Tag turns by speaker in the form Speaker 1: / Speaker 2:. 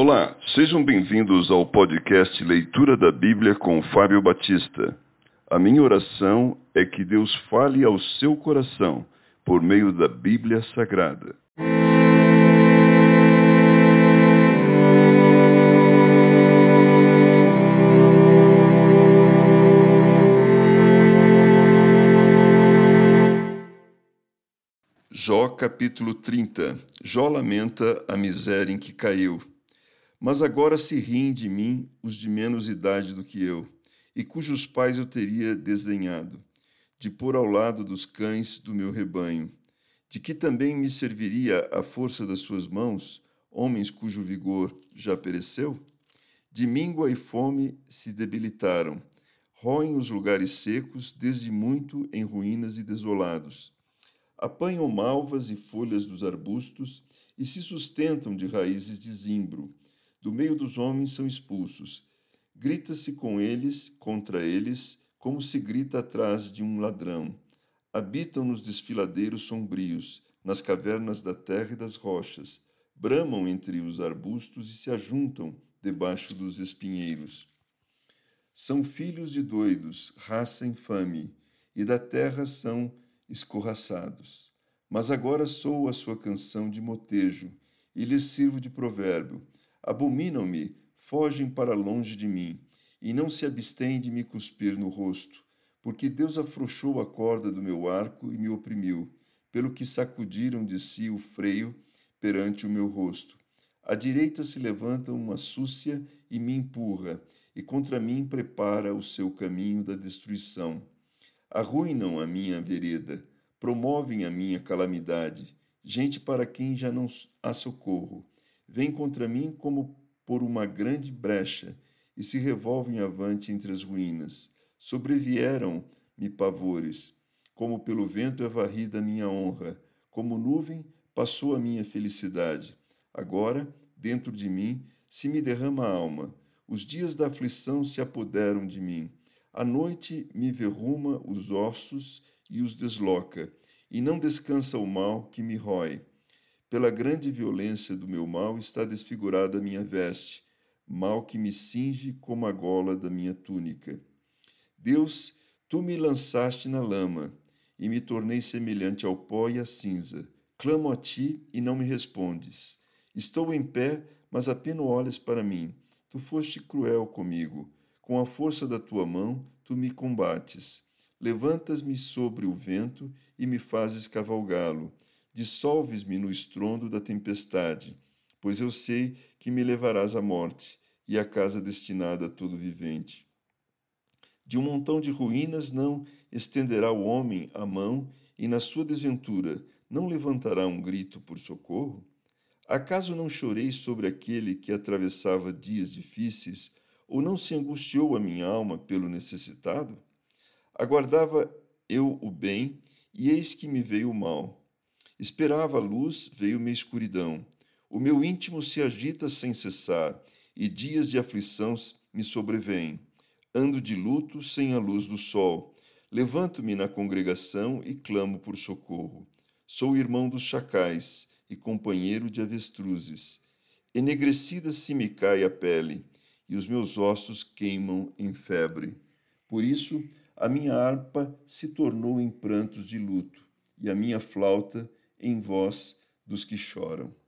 Speaker 1: Olá, sejam bem-vindos ao podcast Leitura da Bíblia com Fábio Batista. A minha oração é que Deus fale ao seu coração por meio da Bíblia Sagrada. Jó capítulo 30 Jó lamenta a miséria em que caiu. Mas agora se riem de mim os de menos idade do que eu, e cujos pais eu teria desdenhado, de pôr ao lado dos cães do meu rebanho. De que também me serviria a força das suas mãos, homens cujo vigor já pereceu? De míngua e fome se debilitaram, roem os lugares secos, desde muito em ruínas e desolados. Apanham malvas e folhas dos arbustos e se sustentam de raízes de zimbro do meio dos homens são expulsos. Grita-se com eles, contra eles, como se grita atrás de um ladrão. Habitam nos desfiladeiros sombrios, nas cavernas da terra e das rochas. Bramam entre os arbustos e se ajuntam debaixo dos espinheiros. São filhos de doidos, raça infame, e da terra são escorraçados. Mas agora sou a sua canção de motejo, e lhes sirvo de provérbio Abominam-me, fogem para longe de mim, e não se abstêm de me cuspir no rosto, porque Deus afrouxou a corda do meu arco e me oprimiu, pelo que sacudiram de si o freio perante o meu rosto. À direita se levanta uma súcia e me empurra, e contra mim prepara o seu caminho da destruição. Arruinam a minha vereda, promovem a minha calamidade, gente para quem já não há socorro vêm contra mim como por uma grande brecha e se revolvem avante entre as ruínas. Sobrevieram-me pavores, como pelo vento é varrida a minha honra, como nuvem passou a minha felicidade. Agora, dentro de mim, se me derrama a alma. Os dias da aflição se apoderam de mim. A noite me verruma os ossos e os desloca, e não descansa o mal que me rói. Pela grande violência do meu mal está desfigurada a minha veste, mal que me cinge como a gola da minha túnica. Deus, tu me lançaste na lama, e me tornei semelhante ao pó e à cinza. Clamo a ti e não me respondes. Estou em pé, mas apenas olhas para mim. Tu foste cruel comigo. Com a força da tua mão, tu me combates. Levantas-me sobre o vento e me fazes cavalgá-lo dissolves-me no estrondo da tempestade, pois eu sei que me levarás à morte e à casa destinada a todo vivente. De um montão de ruínas não estenderá o homem a mão, e na sua desventura não levantará um grito por socorro? Acaso não chorei sobre aquele que atravessava dias difíceis, ou não se angustiou a minha alma pelo necessitado? Aguardava eu o bem, e eis que me veio o mal. Esperava a luz, veio-me a escuridão. O meu íntimo se agita sem cessar, e dias de aflição me sobrevêm. Ando de luto sem a luz do sol. Levanto-me na congregação e clamo por socorro. Sou irmão dos chacais e companheiro de avestruzes. Enegrecida se me cai a pele, e os meus ossos queimam em febre. Por isso, a minha harpa se tornou em prantos de luto, e a minha flauta em voz dos que choram.